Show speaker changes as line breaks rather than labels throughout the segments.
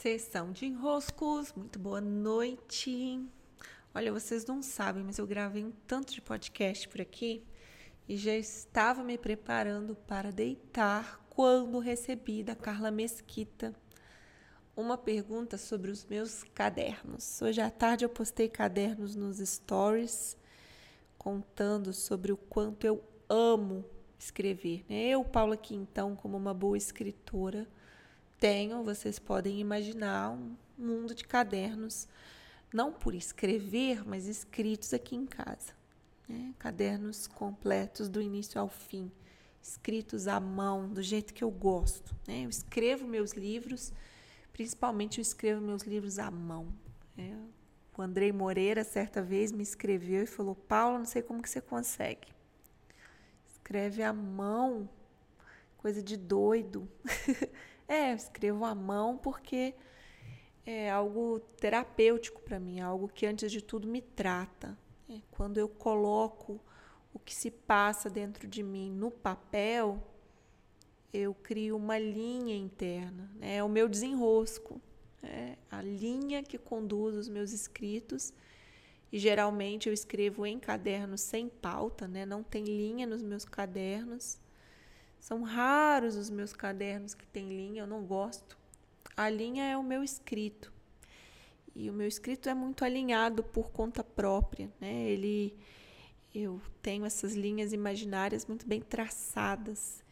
Sessão de enroscos, muito boa noite. Olha, vocês não sabem, mas eu gravei um tanto de podcast por aqui e já estava me preparando para deitar quando recebi da Carla Mesquita uma pergunta sobre os meus cadernos. Hoje à tarde eu postei cadernos nos stories contando sobre o quanto eu amo escrever. Né? Eu, Paula Quintão, como uma boa escritora, tenho, vocês podem imaginar, um mundo de cadernos, não por escrever, mas escritos aqui em casa. Né? Cadernos completos do início ao fim, escritos à mão, do jeito que eu gosto. Né? Eu escrevo meus livros, principalmente eu escrevo meus livros à mão. Né? O Andrei Moreira, certa vez, me escreveu e falou: Paulo, não sei como que você consegue. Escreve à mão, coisa de doido. É, escrevo à mão porque é algo terapêutico para mim, algo que antes de tudo me trata. É, quando eu coloco o que se passa dentro de mim no papel, eu crio uma linha interna, né? é o meu desenrosco, é a linha que conduz os meus escritos. E geralmente eu escrevo em cadernos sem pauta, né? não tem linha nos meus cadernos. São raros os meus cadernos que têm linha, eu não gosto. A linha é o meu escrito. E o meu escrito é muito alinhado por conta própria, né? Ele eu tenho essas linhas imaginárias muito bem traçadas.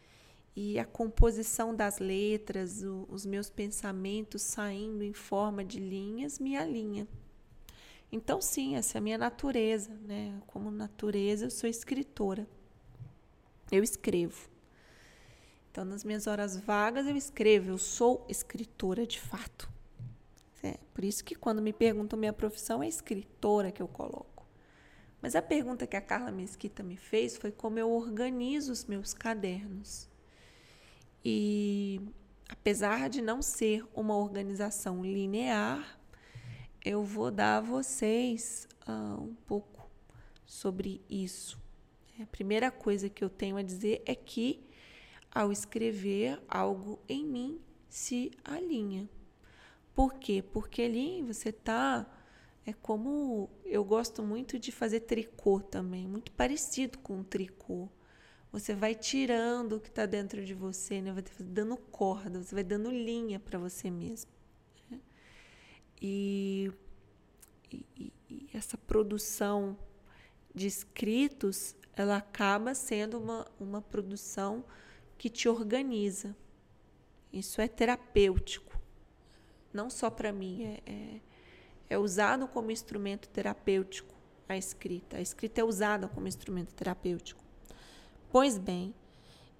E a composição das letras, o, os meus pensamentos saindo em forma de linhas me alinha. Então, sim, essa é a minha natureza, né? Como natureza, eu sou escritora. Eu escrevo. Então, nas minhas horas vagas, eu escrevo, eu sou escritora de fato. É, por isso que quando me perguntam minha profissão, é escritora que eu coloco. Mas a pergunta que a Carla Mesquita me fez foi como eu organizo os meus cadernos. E apesar de não ser uma organização linear, eu vou dar a vocês uh, um pouco sobre isso. A primeira coisa que eu tenho a dizer é que ao escrever, algo em mim se alinha. Por quê? Porque ali você tá é como eu gosto muito de fazer tricô também, muito parecido com um tricô. Você vai tirando o que está dentro de você, né? vai dando corda, você vai dando linha para você mesmo. Né? E, e, e essa produção de escritos, ela acaba sendo uma, uma produção que te organiza. Isso é terapêutico. Não só para mim, é, é, é usado como instrumento terapêutico a escrita. A escrita é usada como instrumento terapêutico. Pois bem,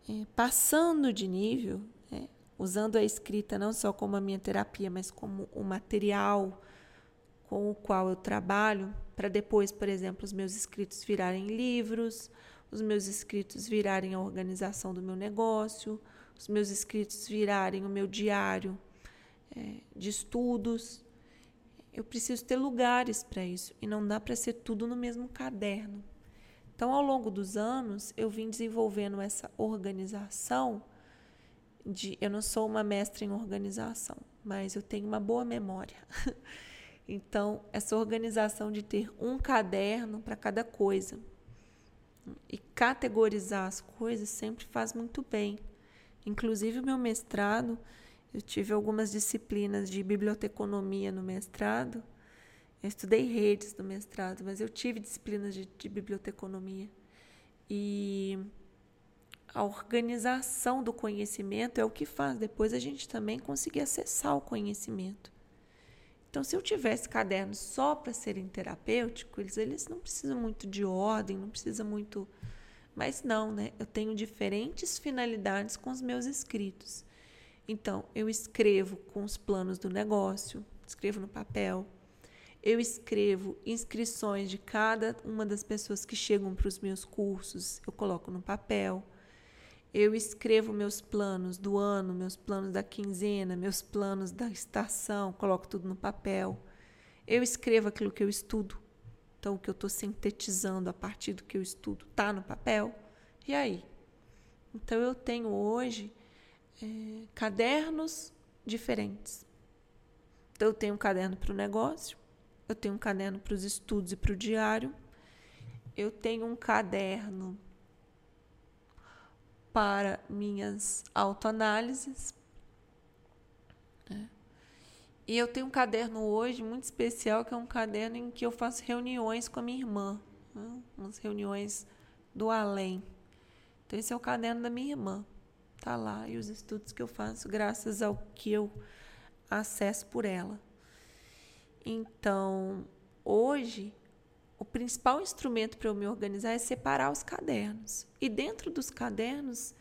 é, passando de nível, é, usando a escrita não só como a minha terapia, mas como o material com o qual eu trabalho, para depois, por exemplo, os meus escritos virarem livros, os meus escritos virarem a organização do meu negócio, os meus escritos virarem o meu diário é, de estudos. Eu preciso ter lugares para isso e não dá para ser tudo no mesmo caderno. Então, ao longo dos anos, eu vim desenvolvendo essa organização. De, eu não sou uma mestra em organização, mas eu tenho uma boa memória. então, essa organização de ter um caderno para cada coisa e categorizar as coisas sempre faz muito bem. Inclusive, o meu mestrado, eu tive algumas disciplinas de biblioteconomia no mestrado. Eu estudei redes no mestrado, mas eu tive disciplinas de, de biblioteconomia. E a organização do conhecimento é o que faz depois a gente também conseguir acessar o conhecimento. Então, se eu tivesse cadernos só para serem terapêuticos, eles, eles não precisam muito de ordem, não precisa muito. Mas não, né? Eu tenho diferentes finalidades com os meus escritos. Então, eu escrevo com os planos do negócio, escrevo no papel. Eu escrevo inscrições de cada uma das pessoas que chegam para os meus cursos, eu coloco no papel. Eu escrevo meus planos do ano, meus planos da quinzena, meus planos da estação, coloco tudo no papel. Eu escrevo aquilo que eu estudo. Então, o que eu estou sintetizando a partir do que eu estudo está no papel. E aí? Então, eu tenho hoje é, cadernos diferentes. Então, eu tenho um caderno para o negócio, eu tenho um caderno para os estudos e para o diário, eu tenho um caderno para minhas autoanálises. Né? E eu tenho um caderno hoje muito especial, que é um caderno em que eu faço reuniões com a minha irmã, né? umas reuniões do além. Então, esse é o caderno da minha irmã. Tá lá. E os estudos que eu faço, graças ao que eu acesso por ela. Então, hoje, o principal instrumento para eu me organizar é separar os cadernos. E dentro dos cadernos,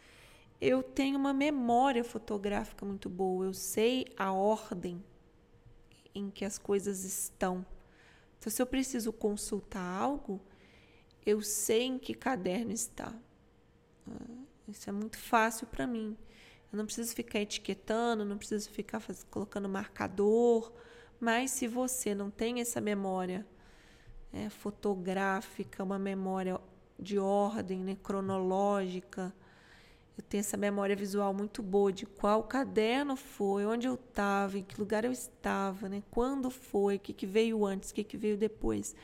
eu tenho uma memória fotográfica muito boa. Eu sei a ordem em que as coisas estão. Então, se eu preciso consultar algo, eu sei em que caderno está. Ah, isso é muito fácil para mim. Eu não preciso ficar etiquetando, não preciso ficar faz, colocando marcador. Mas se você não tem essa memória é, fotográfica, uma memória de ordem, né, cronológica, eu tenho essa memória visual muito boa de qual caderno foi, onde eu estava, em que lugar eu estava, né, quando foi, o que, que veio antes, o que, que veio depois,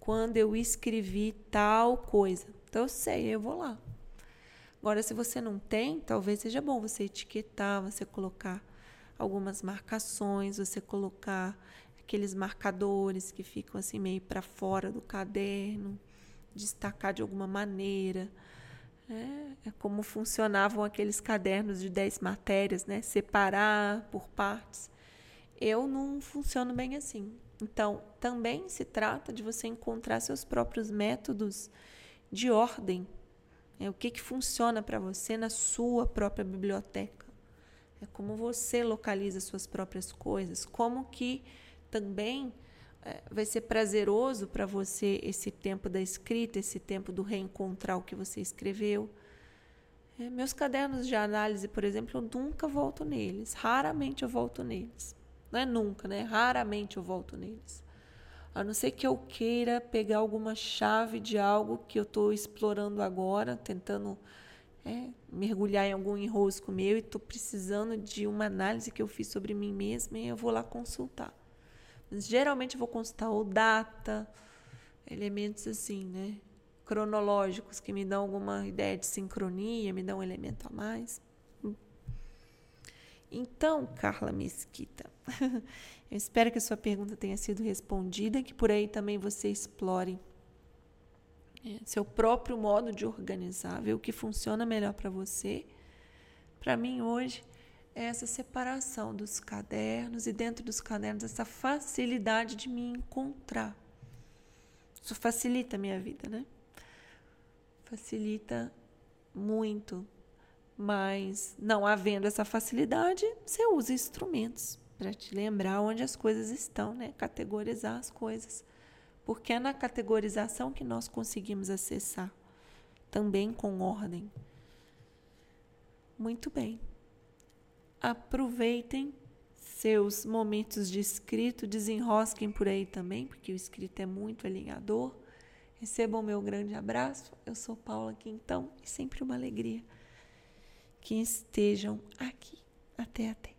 quando eu escrevi tal coisa. Então eu sei, eu vou lá. Agora, se você não tem, talvez seja bom você etiquetar, você colocar algumas marcações, você colocar aqueles marcadores que ficam assim meio para fora do caderno, destacar de alguma maneira. É, é, como funcionavam aqueles cadernos de 10 matérias, né? Separar por partes. Eu não funciono bem assim. Então, também se trata de você encontrar seus próprios métodos de ordem é, o que, que funciona para você na sua própria biblioteca. É como você localiza suas próprias coisas, como que também é, vai ser prazeroso para você esse tempo da escrita, esse tempo do reencontrar o que você escreveu. É, meus cadernos de análise, por exemplo, eu nunca volto neles. Raramente eu volto neles. Não é nunca, né? Raramente eu volto neles. A não ser que eu queira pegar alguma chave de algo que eu estou explorando agora, tentando é, mergulhar em algum enrosco meu e estou precisando de uma análise que eu fiz sobre mim mesma e eu vou lá consultar. Geralmente vou consultar ou data, elementos assim, né? Cronológicos que me dão alguma ideia de sincronia, me dão um elemento a mais. Então, Carla Mesquita, eu espero que a sua pergunta tenha sido respondida, que por aí também você explore é, seu próprio modo de organizar, ver o que funciona melhor para você. Para mim, hoje, essa separação dos cadernos e dentro dos cadernos, essa facilidade de me encontrar. Isso facilita a minha vida, né? Facilita muito mas não havendo essa facilidade, você usa instrumentos para te lembrar onde as coisas estão, né? Categorizar as coisas. Porque é na categorização que nós conseguimos acessar, também com ordem. Muito bem. Aproveitem seus momentos de escrito, desenrosquem por aí também, porque o escrito é muito alinhador. Recebam meu grande abraço. Eu sou Paula Quintão e sempre uma alegria que estejam aqui. Até até.